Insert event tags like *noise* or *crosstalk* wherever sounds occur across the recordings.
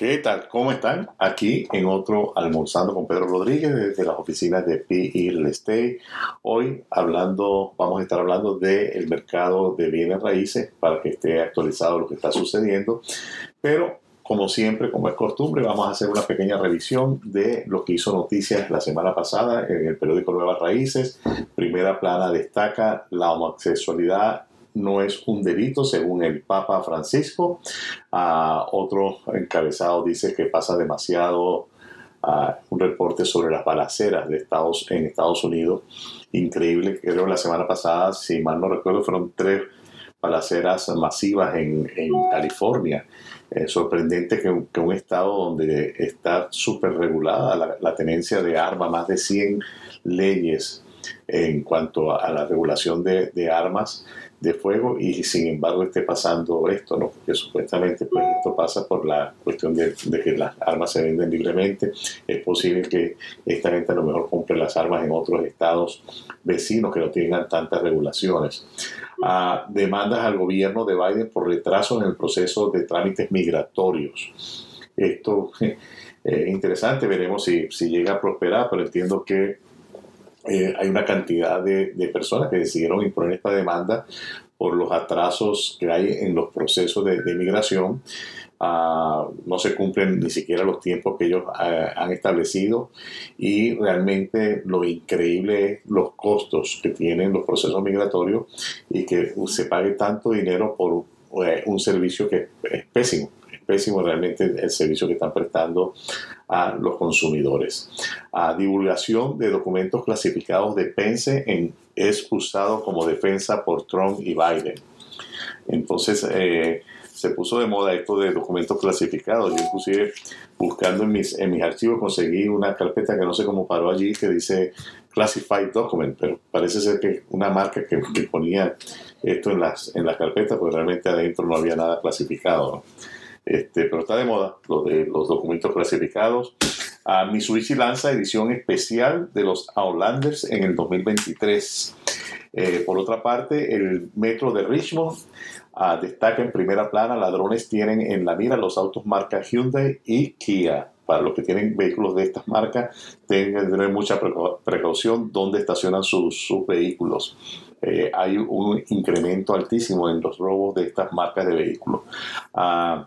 ¿Qué tal? ¿Cómo están? Aquí en otro Almorzando con Pedro Rodríguez desde las oficinas de PE Real Estate. Hoy hablando, vamos a estar hablando del mercado de bienes raíces para que esté actualizado lo que está sucediendo. Pero como siempre, como es costumbre, vamos a hacer una pequeña revisión de lo que hizo noticias la semana pasada en el periódico Nuevas Raíces. Primera plana destaca la homosexualidad no es un delito según el Papa Francisco. Uh, otro encabezado dice que pasa demasiado uh, un reporte sobre las balaceras de Estados, en Estados Unidos. Increíble, creo la semana pasada, si mal no recuerdo, fueron tres balaceras masivas en, en California. Eh, sorprendente que, que, un estado donde está súper regulada la, tenencia de armas, más de 100 leyes en cuanto a, la regulación de armas, de fuego y sin embargo esté pasando esto, ¿no? Porque supuestamente pues esto pasa por la cuestión de, de, que las armas se venden libremente. Es posible que esta gente a lo mejor compre las armas en otros estados vecinos que no tengan tantas regulaciones. Ah, demandas al gobierno de Biden por retraso en el proceso de trámites migratorios. Esto es *laughs* eh, interesante, veremos si, si llega a prosperar, pero entiendo que eh, hay una cantidad de, de, personas que decidieron imponer esta demanda por los atrasos que hay en los procesos de, de migración. Uh, no se cumplen ni siquiera los tiempos que ellos uh, han establecido y realmente lo increíble es los costos que tienen los procesos migratorios y que se pague tanto dinero por uh, un servicio que es pésimo pésimo realmente el servicio que están prestando a los consumidores. A divulgación de documentos clasificados de Pence en, es usado como defensa por Trump y Biden. Entonces, eh, se puso de moda esto de documentos clasificados. Yo inclusive buscando en mis, en mis archivos conseguí una carpeta que no sé cómo paró allí que dice Classified Document, pero parece ser que una marca que, que ponía esto en las, en las carpetas, porque realmente adentro no había nada clasificado. ¿no? Este, pero está de moda lo de los documentos clasificados. Uh, Mitsubishi lanza edición especial de los Outlanders en el 2023. Eh, por otra parte, el metro de Richmond uh, destaca en primera plana, ladrones tienen en la mira los autos marca Hyundai y Kia. Para los que tienen vehículos de estas marcas, tengan que tener mucha precaución donde estacionan sus, sus vehículos. Eh, hay un incremento altísimo en los robos de estas marcas de vehículos. Uh,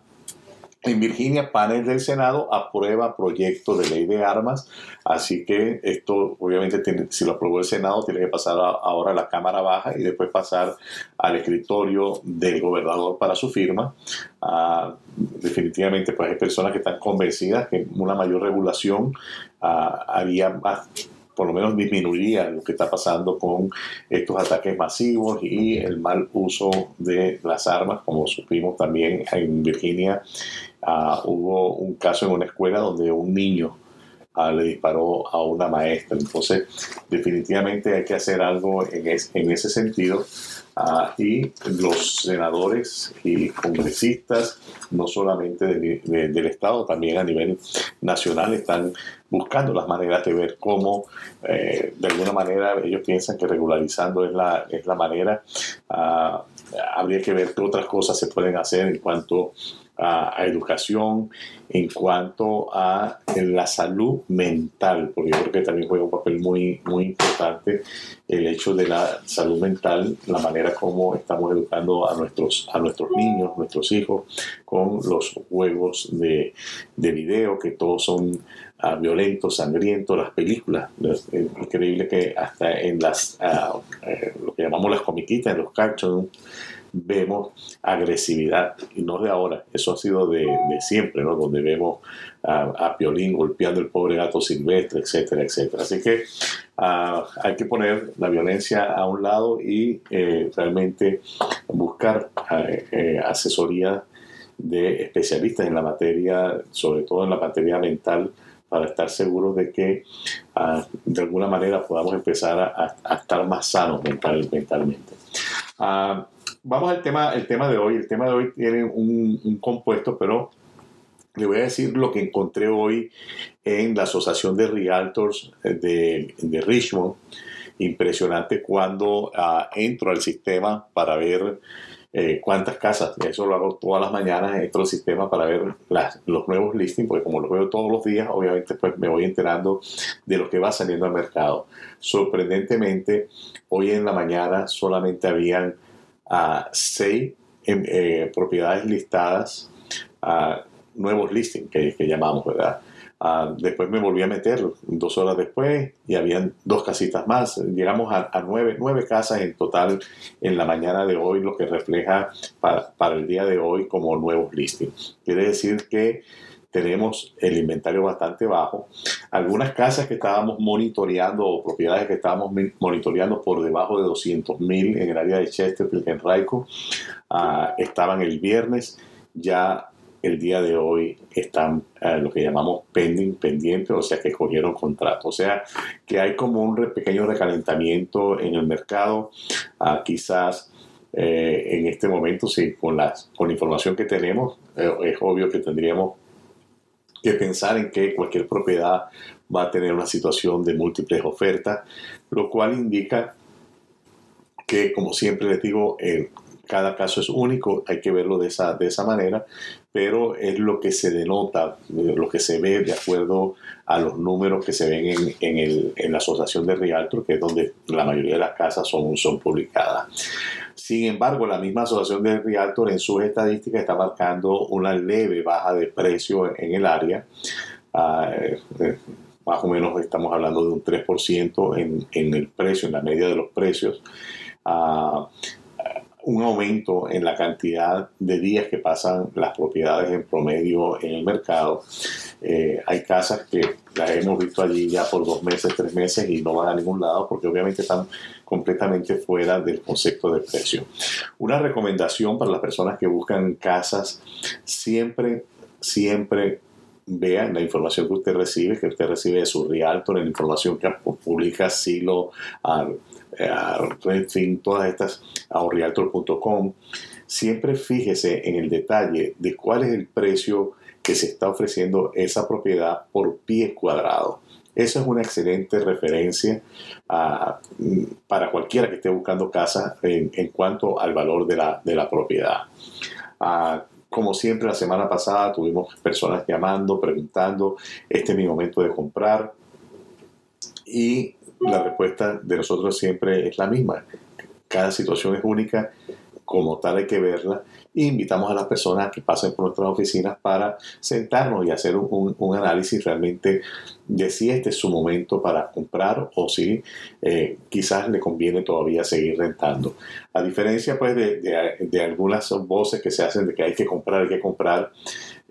en Virginia, panel del Senado aprueba proyecto de ley de armas, así que esto obviamente tiene, si lo aprobó el Senado tiene que pasar ahora a la Cámara Baja y después pasar al escritorio del gobernador para su firma. Uh, definitivamente pues hay personas que están convencidas que una mayor regulación uh, haría más por lo menos disminuiría lo que está pasando con estos ataques masivos y el mal uso de las armas, como supimos también en Virginia Uh, hubo un caso en una escuela donde un niño uh, le disparó a una maestra. Entonces, definitivamente hay que hacer algo en, es, en ese sentido. Uh, y los senadores y congresistas, no solamente de, de, del Estado, también a nivel nacional, están buscando las maneras de ver cómo, eh, de alguna manera, ellos piensan que regularizando es la, es la manera. habría que ver qué otras cosas se pueden hacer en cuanto a, a, educación, en cuanto a la salud mental, porque yo creo que también juega un papel muy, muy importante el hecho de la salud mental, la manera como estamos educando a nuestros, a nuestros niños, nuestros hijos, con los juegos de, de video, que todos son uh, violentos, sangrientos, las películas. Es increíble que hasta en las, uh, lo que llamamos las comiquitas, en los cartoons, vemos agresividad, y no de ahora, eso ha sido de, siempre, ¿no? donde vemos a, a, Piolín golpeando el pobre gato silvestre, etcétera, etcétera. Así que uh, hay que poner la violencia a un lado y eh, realmente buscar eh, eh, asesoría de especialistas en la materia, sobre todo en la materia mental, para estar seguros de que uh, de alguna manera podamos empezar a, estar más sanos mental, mentalmente. Vamos al tema, el tema de hoy. El tema de hoy tiene un, compuesto, pero le voy a decir lo que encontré hoy en la Asociación de Realtors de, Richmond. Impresionante cuando uh, entro al sistema para ver eh, cuántas casas. Eso lo hago todas las mañanas, entro al sistema para ver los nuevos listings, porque como los veo todos los días, obviamente pues me voy enterando de lo que va saliendo al mercado. Sorprendentemente, hoy en la mañana solamente habían uh, seis eh, propiedades listadas, uh, nuevos listings que, llamamos, ¿verdad? Ah, después me volví a meter dos horas después y habían dos casitas más. Llegamos a, nueve, nueve, casas en total en la mañana de hoy, lo que refleja para, para el día de hoy como nuevos listings. Quiere decir que tenemos el inventario bastante bajo. Algunas casas que estábamos monitoreando o propiedades que estábamos monitoreando por debajo de 200 mil en el área de Chesterfield, en Raico, ah, estaban el viernes ya el día de hoy están eh, lo que llamamos pending, pendiente, o sea que cogieron contrato. O sea que hay como un pequeño recalentamiento en el mercado. Ah, quizás eh, en este momento, sí, con, las, con la información que tenemos, eh, es obvio que tendríamos que pensar en que cualquier propiedad va a tener una situación de múltiples ofertas, lo cual indica que, como siempre les digo, cada caso es único, hay que verlo de esa, de esa manera, pero es lo que se denota, lo que se ve de acuerdo a los números que se ven en, en, el, en la Asociación de Realtor, que es donde la mayoría de las casas son, son publicadas. Sin embargo, la misma Asociación de Realtor en sus estadísticas está marcando una leve baja de precio en el área. Ah, eh, más o menos estamos hablando de un 3% en, el precio, en la media de los precios. Uh, un aumento en la cantidad de días que pasan las propiedades en promedio en el mercado. Eh, hay casas que las hemos visto allí ya por dos meses, tres meses y no van a ningún lado porque obviamente están completamente fuera del concepto de precio. Una recomendación para las personas que buscan casas, siempre, siempre vean la información que usted recibe, que usted recibe de su realtor, la información que publica Silo, Redfin, todas estas, ahorrialtor.com, siempre fíjese en el detalle de cuál es el precio que se está ofreciendo esa propiedad por pie cuadrado. Esa es una excelente referencia ah, para cualquiera que esté buscando casa en, cuanto al valor de la, de la propiedad. Ah, como siempre, la semana pasada tuvimos personas llamando, preguntando, este es mi momento de comprar. Y la respuesta de nosotros siempre es la misma. Cada situación es única, como tal hay que verla e invitamos a las personas que pasen por nuestras oficinas para sentarnos y hacer un, análisis realmente de si este es su momento para comprar o si eh, quizás le conviene todavía seguir rentando. A diferencia pues de, de algunas voces que se hacen de que hay que comprar, hay que comprar,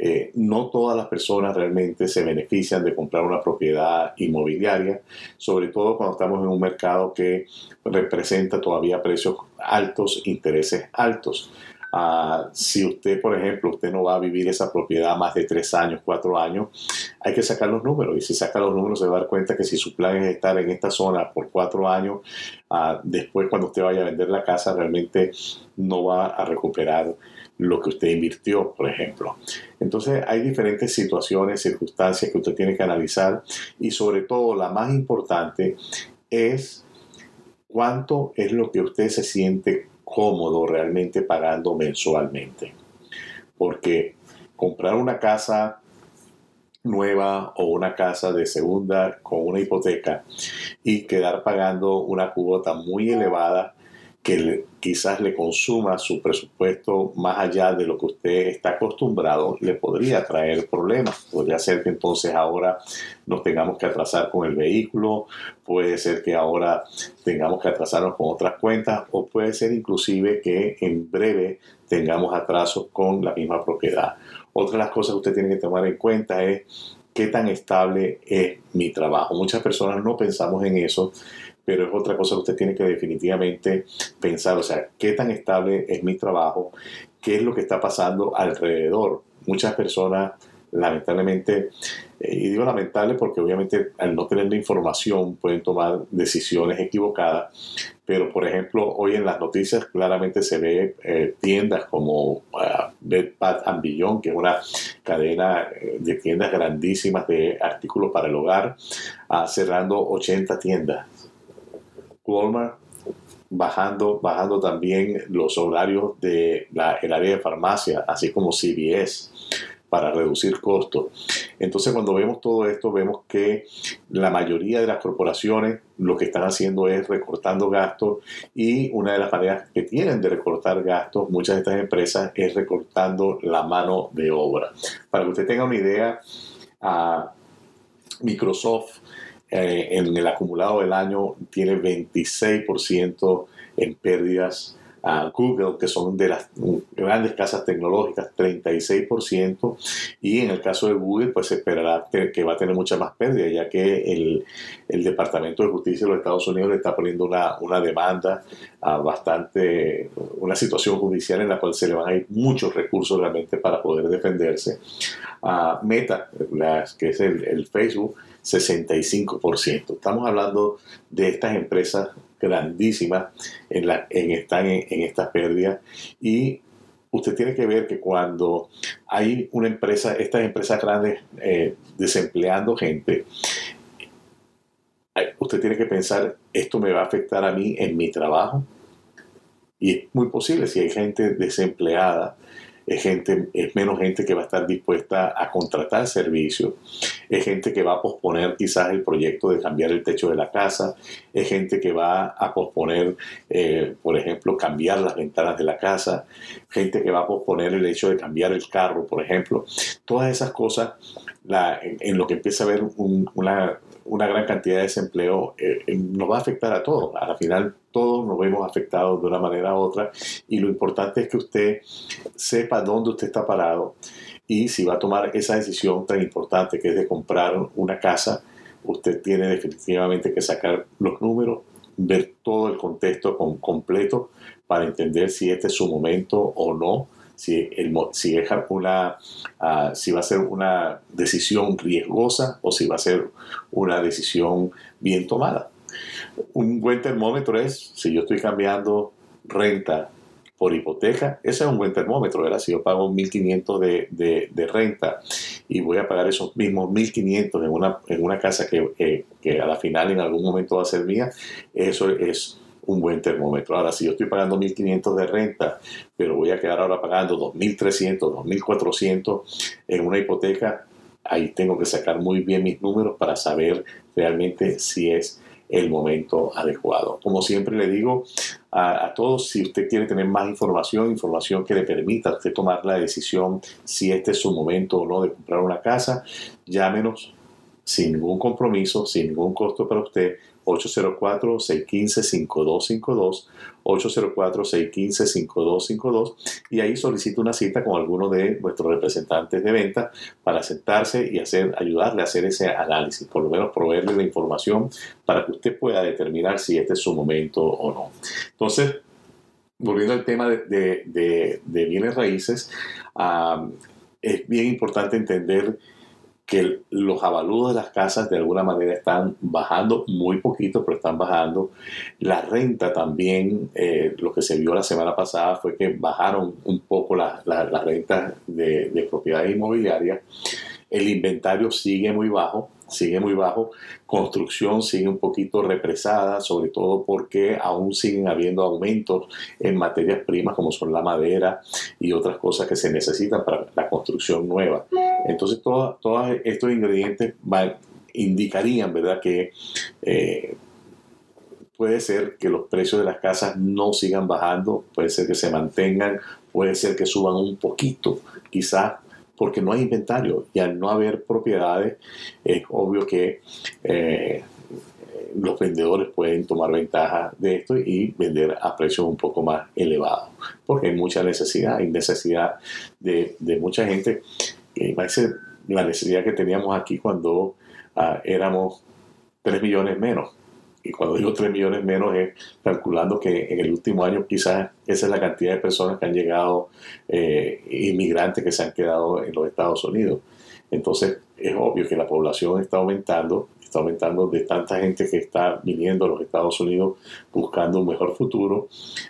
eh, no todas las personas realmente se benefician de comprar una propiedad inmobiliaria, sobre todo cuando estamos en un mercado que representa todavía precios altos, intereses altos. Ah, si usted, por ejemplo, usted no va a vivir esa propiedad más de tres años, cuatro años, hay que sacar los números. Y si saca los números, se va a dar cuenta que si su plan es estar en esta zona por cuatro años, ah, después cuando usted vaya a vender la casa, realmente no va a recuperar lo que usted invirtió, por ejemplo. Entonces hay diferentes situaciones, circunstancias que usted tiene que analizar y sobre todo la más importante es cuánto es lo que usted se siente cómodo realmente pagando mensualmente. Porque comprar una casa nueva o una casa de segunda con una hipoteca y quedar pagando una cuota muy elevada que quizás le consuma su presupuesto más allá de lo que usted está acostumbrado, le podría traer problemas. Podría ser que entonces ahora nos tengamos que atrasar con el vehículo, puede ser que ahora tengamos que atrasarnos con otras cuentas o puede ser inclusive que en breve tengamos atrasos con la misma propiedad. Otra de las cosas que usted tiene que tomar en cuenta es qué tan estable es mi trabajo. Muchas personas no pensamos en eso pero es otra cosa que usted tiene que definitivamente pensar, o sea, qué tan estable es mi trabajo, qué es lo que está pasando alrededor. Muchas personas, lamentablemente, eh, y digo lamentable porque obviamente al no tener la información pueden tomar decisiones equivocadas, pero por ejemplo, hoy en las noticias claramente se ve eh, tiendas como uh, Bed Bath and Beyond, que es una cadena eh, de tiendas grandísimas de artículos para el hogar, uh, cerrando 80 tiendas Walmart bajando, bajando también los horarios del el área de farmacia, así como CVS para reducir costos. Entonces cuando vemos todo esto, vemos que la mayoría de las corporaciones lo que están haciendo es recortando gastos y una de las maneras que tienen de recortar gastos, muchas de estas empresas, es recortando la mano de obra. Para que usted tenga una idea, Microsoft eh, en el acumulado del año tiene 26% en pérdidas a Google, que son de las grandes casas tecnológicas, 36%, y en el caso de Google, pues se esperará que va a tener mucha más pérdida, ya que el, el Departamento de Justicia de los Estados Unidos le está poniendo una, una demanda a bastante, una situación judicial en la cual se le van a ir muchos recursos realmente para poder defenderse. A Meta, que es el Facebook, 65%. Estamos hablando de estas empresas grandísimas en, la, en, están en, estas pérdidas y usted tiene que ver que cuando hay una empresa, estas empresas grandes eh, desempleando gente, usted tiene que pensar, esto me va a afectar a mí en mi trabajo. Y es muy posible si hay gente desempleada es, gente, es menos gente que va a estar dispuesta a contratar servicios, es gente que va a posponer quizás el proyecto de cambiar el techo de la casa, es gente que va a posponer, eh, por ejemplo, cambiar las ventanas de la casa, gente que va a posponer el hecho de cambiar el carro, por ejemplo. Todas esas cosas, en, lo que empieza a haber una gran cantidad de desempleo eh, eh, nos va a afectar a todos. Al final todos nos vemos afectados de una manera u otra y lo importante es que usted sepa dónde usted está parado y si va a tomar esa decisión tan importante que es de comprar una casa, usted tiene definitivamente que sacar los números, ver todo el contexto completo para entender si este es su momento o no si, el, si, una, ah, si va a ser una decisión riesgosa o si va a ser una decisión bien tomada. Un buen termómetro es si yo estoy cambiando renta por hipoteca, ese es un buen termómetro, ¿verdad? Si yo pago 1.500 de, de, de, renta y voy a pagar esos mismos 1.500 en una, en una casa que, que a la final en algún momento va a ser mía, eso es un buen termómetro. Ahora, si yo estoy pagando 1.500 de renta, pero voy a quedar ahora pagando 2.300, 2.400 en una hipoteca, ahí tengo que sacar muy bien mis números para saber realmente si es el momento adecuado. Como siempre le digo a, todos, si usted quiere tener más información, información que le permita a usted tomar la decisión si este es su momento o no de comprar una casa, llámenos sin ningún compromiso, sin ningún costo para usted 804-615-5252, 804-615-5252 y ahí solicita una cita con alguno de nuestros representantes de venta para sentarse y hacer, ayudarle a hacer ese análisis, por lo menos proveerle la información para que usted pueda determinar si este es su momento o no. Entonces, volviendo al tema de, bienes raíces, ah, es bien importante entender que los avalúos de las casas de alguna manera están bajando muy poquito, pero están bajando. La renta también, eh, lo que se vio la semana pasada fue que bajaron un poco las la, rentas de, de propiedades inmobiliarias. El inventario sigue muy bajo, sigue muy bajo, construcción sigue un poquito represada, sobre todo porque aún siguen habiendo aumentos en materias primas como son la madera y otras cosas que se necesitan para la construcción nueva. Entonces todos estos ingredientes indicarían ¿verdad? que eh, puede ser que los precios de las casas no sigan bajando, puede ser que se mantengan, puede ser que suban un poquito, quizás porque no hay inventario y al no haber propiedades es obvio que eh, los vendedores pueden tomar ventaja de esto y vender a precios un poco más elevados porque hay mucha necesidad, hay necesidad de, mucha gente. Eh, ser la necesidad que teníamos aquí cuando ah, éramos 3 millones menos y cuando digo 3 millones menos es calculando que en el último año quizás esa es la cantidad de personas que han llegado, eh, inmigrantes que se han quedado en los Estados Unidos. Entonces es obvio que la población está aumentando, está aumentando de tanta gente que está viniendo a los Estados Unidos buscando un mejor futuro.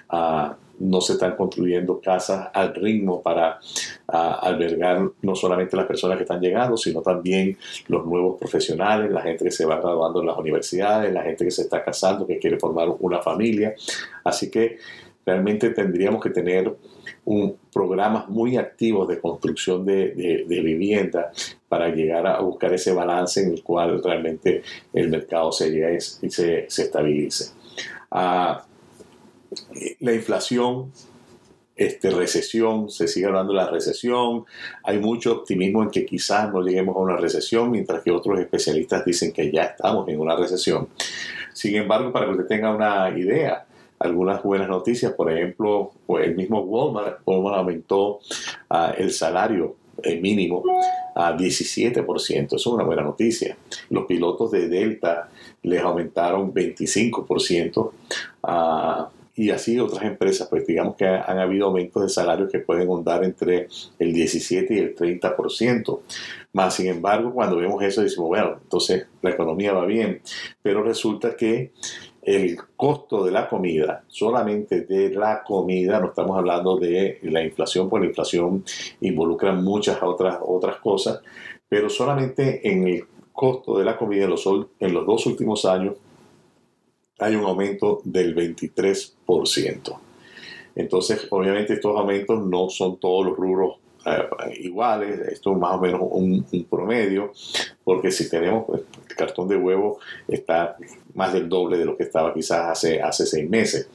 Ah, no se están construyendo casas al ritmo para albergar no solamente las personas que están llegando, sino también los nuevos profesionales, la gente que se va graduando en las universidades, la gente que se está casando, que quiere formar una familia. Así que realmente tendríamos que tener un programas muy activos de construcción de, vivienda para llegar a buscar ese balance en el cual realmente el mercado se llegue y se, estabilice. Ah, la inflación este, recesión, se sigue hablando de la recesión, hay mucho optimismo en que quizás no lleguemos a una recesión, mientras que otros especialistas dicen que ya estamos en una recesión. Sin embargo, para que usted tenga una idea, algunas buenas noticias, por ejemplo, pues, el mismo Walmart, aumentó ah, el salario eh, mínimo a 17%, eso es una buena noticia. Los pilotos de Delta les aumentaron 25%. Uh, y así otras empresas, pues digamos que han habido aumentos de salarios que pueden andar entre el 17 y el 30%. Más sin embargo, cuando vemos eso decimos, bueno, entonces la economía va bien, pero resulta que el costo de la comida, solamente de la comida, no estamos hablando de la inflación, porque la inflación involucra muchas otras, otras cosas, pero solamente en el costo de la comida en los, en los dos últimos años hay un aumento del 23%. Entonces, obviamente estos aumentos no son todos los rubros eh, iguales, esto es más o menos un, promedio, porque si tenemos pues, el cartón de huevo está más del doble de lo que estaba quizás hace, hace seis meses.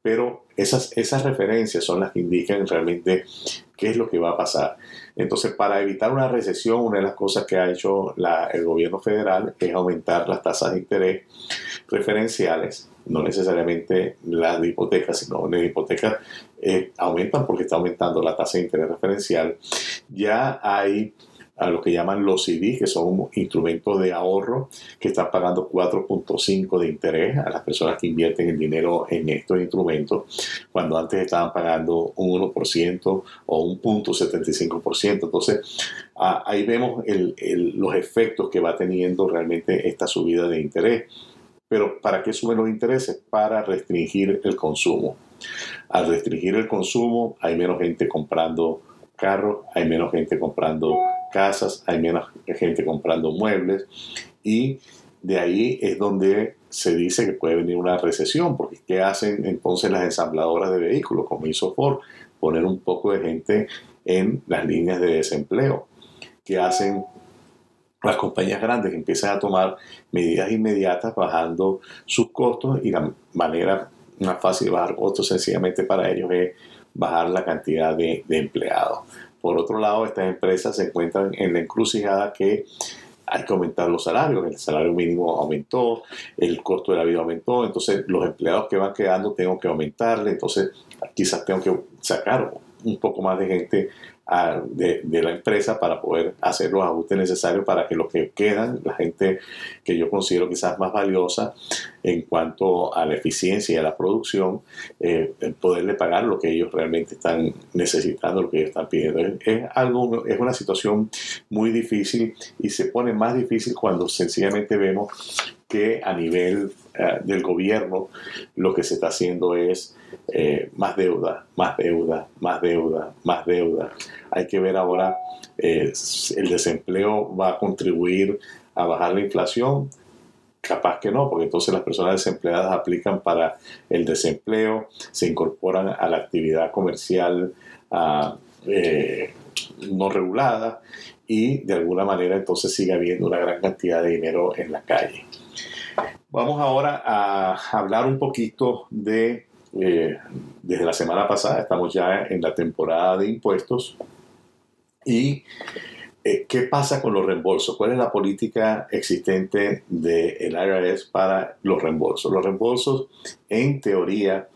Pero esas, esas referencias son las que indican realmente qué es lo que va a pasar. Entonces, para evitar una recesión, una de las cosas que ha hecho el gobierno federal es aumentar las tasas de interés referenciales, no necesariamente las de hipotecas, sino las hipotecas eh, aumentan porque está aumentando la tasa de interés referencial. Ya hay a lo que llaman los CD, que son instrumentos de ahorro que están pagando 4.5 de interés a las personas que invierten el dinero en estos instrumentos, cuando antes estaban pagando un 1% o un punto 75%. Entonces, ahí vemos los efectos que va teniendo realmente esta subida de interés. Pero ¿para qué suben los intereses? Para restringir el consumo. Al restringir el consumo hay menos gente comprando carros, hay menos gente comprando casas, hay menos gente comprando muebles y de ahí es donde se dice que puede venir una recesión, porque ¿qué hacen entonces las ensambladoras de vehículos, como hizo Ford? Poner un poco de gente en las líneas de desempleo. ¿Qué hacen las compañías grandes? Empiezan a tomar medidas inmediatas bajando sus costos y la manera más fácil de bajar costos sencillamente para ellos es bajar la cantidad de empleados. Por otro lado, estas empresas se encuentran en la encrucijada que hay que aumentar los salarios, el salario mínimo aumentó, el costo de la vida aumentó, entonces los empleados que van quedando tengo que aumentarle, entonces quizás tengo que sacar un poco más de gente de, la empresa para poder hacer los ajustes necesarios para que los que quedan, la gente que yo considero quizás más valiosa en cuanto a la eficiencia y a la producción, eh, poderle pagar lo que ellos realmente están necesitando, lo que ellos están pidiendo. Es, algo, es una situación muy difícil y se pone más difícil cuando sencillamente vemos que a nivel eh, del gobierno lo que se está haciendo es eh, más deuda, más deuda, más deuda, más deuda. Hay que ver ahora, eh, el desempleo va a contribuir a bajar la inflación. Capaz que no, porque entonces las personas desempleadas aplican para el desempleo, se incorporan a la actividad comercial ah, eh, no regulada y de alguna manera entonces sigue habiendo una gran cantidad de dinero en la calle. Vamos ahora a hablar un poquito de eh, desde la semana pasada, estamos ya en la temporada de impuestos. ¿Y eh, qué pasa con los reembolsos? ¿Cuál es la política existente del IRS para los reembolsos? Los reembolsos, en teoría,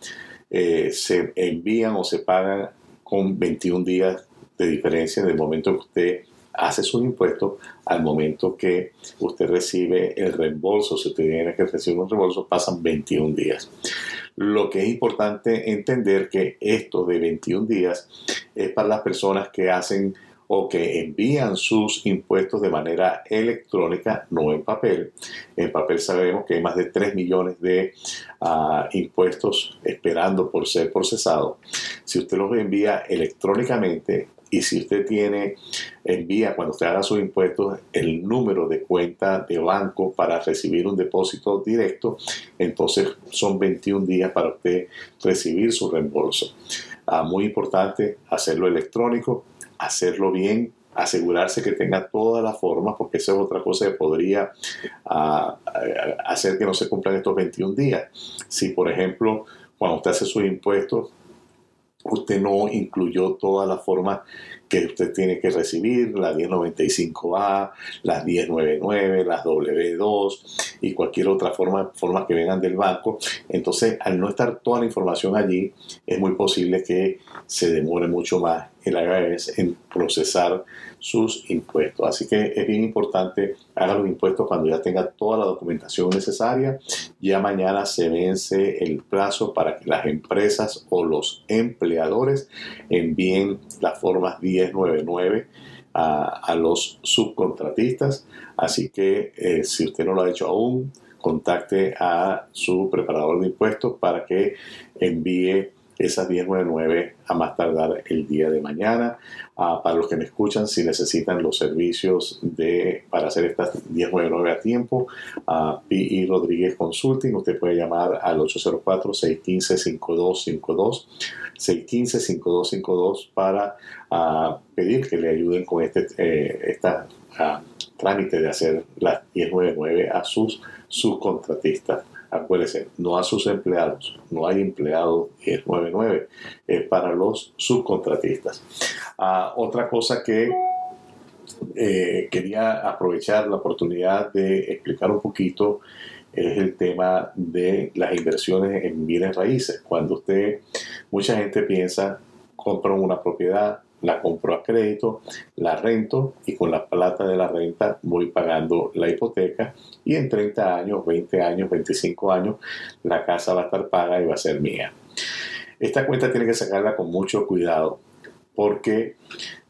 eh, se envían o se pagan con 21 días de diferencia del momento que usted hace sus impuestos al momento que usted recibe el reembolso. Si usted tiene que recibir un reembolso, pasan 21 días. Lo que es importante entender que esto de 21 días es para las personas que hacen o que envían sus impuestos de manera electrónica, no en papel. En papel sabemos que hay más de 3 millones de ah, impuestos esperando por ser procesados. Si usted los envía electrónicamente, y si usted tiene, envía cuando usted haga sus impuestos el número de cuenta de banco para recibir un depósito directo, entonces son 21 días para usted recibir su reembolso. Ah, muy importante hacerlo electrónico, hacerlo bien, asegurarse que tenga todas las formas, porque esa es otra cosa que podría ah, hacer que no se cumplan estos 21 días. Si, por ejemplo, cuando usted hace sus impuestos, usted no incluyó todas las formas que usted tiene que recibir, la 1095A, las 1099, las W2 y cualquier otra forma, forma que vengan del banco. Entonces, al no estar toda la información allí, es muy posible que se demore mucho más el IRS en procesar sus impuestos. Así que es bien importante haga los impuestos cuando ya tenga toda la documentación necesaria. Ya mañana se vence el plazo para que las empresas o los empleadores envíen las formas 1099 a, los subcontratistas. Así que eh, si usted no lo ha hecho aún, contacte a su preparador de impuestos para que envíe esas 1099 a más tardar el día de mañana. Ah, para los que me escuchan, si necesitan los servicios de, para hacer estas 1099 a tiempo, a P.I. Rodríguez Consulting, usted puede llamar al 804-615-5252, 615-5252 para uh, pedir que le ayuden con este eh, esta, uh, trámite de hacer las 1099 a sus subcontratistas. Acuérdense, no a sus empleados, no hay empleados 1099, es para los subcontratistas. Ah, otra cosa que eh, quería aprovechar la oportunidad de explicar un poquito es el tema de las inversiones en bienes raíces. Cuando usted, mucha gente piensa, compra una propiedad, la compro a crédito, la rento y con la plata de la renta voy pagando la hipoteca y en 30 años, 20 años, 25 años la casa va a estar paga y va a ser mía. Esta cuenta tiene que sacarla con mucho cuidado porque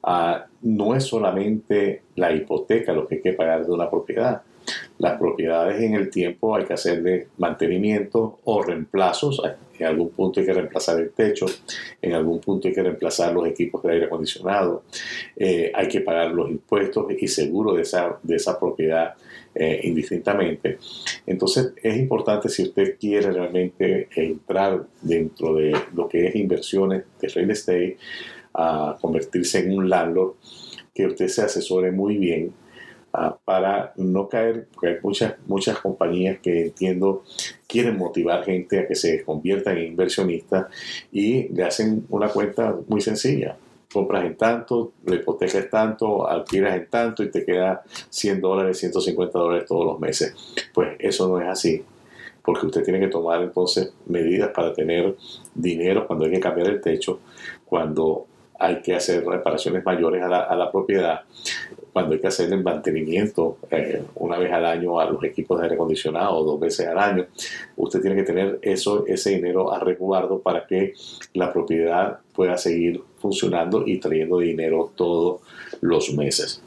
ah, no es solamente la hipoteca lo que hay que pagar de una propiedad, las propiedades en el tiempo hay que hacerle mantenimiento o reemplazos. En algún punto hay que reemplazar el techo, en algún punto hay que reemplazar los equipos de aire acondicionado, eh, hay que pagar los impuestos y seguro de esa, de esa propiedad eh, indistintamente. Entonces es importante si usted quiere realmente entrar dentro de lo que es inversiones de real estate, a convertirse en un landlord, que usted se asesore muy bien para no caer, porque hay muchas, muchas compañías que entiendo quieren motivar gente a que se conviertan en inversionistas y le hacen una cuenta muy sencilla. Compras en tanto, la hipoteca es tanto, alquilas en tanto y te queda 100 dólares, 150 dólares todos los meses. Pues eso no es así porque usted tiene que tomar entonces medidas para tener dinero cuando hay que cambiar el techo, cuando hay que hacer reparaciones mayores a la propiedad, cuando hay que hacer el mantenimiento eh, una vez al año a los equipos de aire acondicionado, dos veces al año, usted tiene que tener eso, ese dinero a resguardo para que la propiedad pueda seguir funcionando y trayendo dinero todos los meses.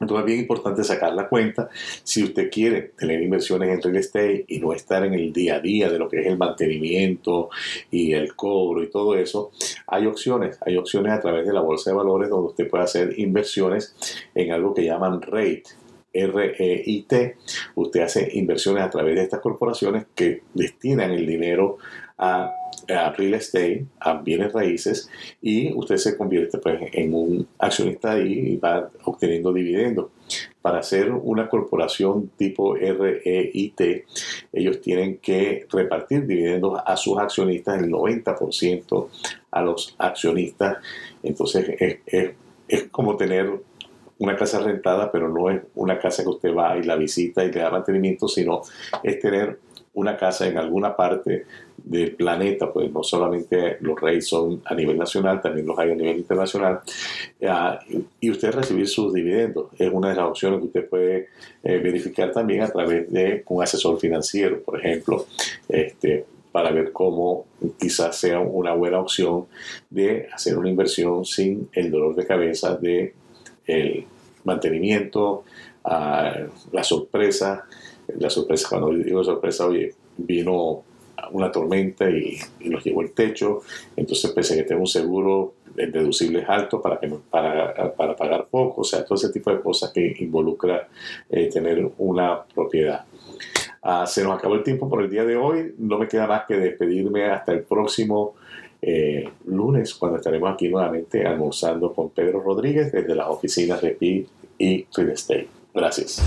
Entonces es bien importante sacar la cuenta. Si usted quiere tener inversiones en real estate y no estar en el día a día de lo que es el mantenimiento y el cobro y todo eso, hay opciones. Hay opciones a través de la bolsa de valores donde usted puede hacer inversiones en algo que llaman REIT. R-E-I-T. Usted hace inversiones a través de estas corporaciones que destinan el dinero a real estate, a bienes raíces, y usted se convierte pues, en un accionista y va obteniendo dividendos. Para ser una corporación tipo REIT, ellos tienen que repartir dividendos a sus accionistas, el 90% a los accionistas. Entonces es, es, es como tener una casa rentada, pero no es una casa que usted va y la visita y le da mantenimiento, sino es tener una casa en alguna parte del planeta, pues no solamente los reyes son a nivel nacional, también los hay a nivel internacional, ah, y usted recibir sus dividendos. Es una de las opciones que usted puede eh, verificar también a través de un asesor financiero, por ejemplo, este, para ver cómo quizás sea una buena opción de hacer una inversión sin el dolor de cabeza de mantenimiento, la sorpresa. La sorpresa, cuando digo sorpresa, oye, vino una tormenta y, nos llevó el techo, entonces a que tengo un seguro, deducible alto para, que, para, para pagar poco, o sea, todo ese tipo de cosas que involucra eh, tener una propiedad. Ah, se nos acabó el tiempo por el día de hoy, no me queda más que despedirme hasta el próximo eh, lunes, cuando estaremos aquí nuevamente almorzando con Pedro Rodríguez desde las oficinas de PIB y Real Estate. Gracias.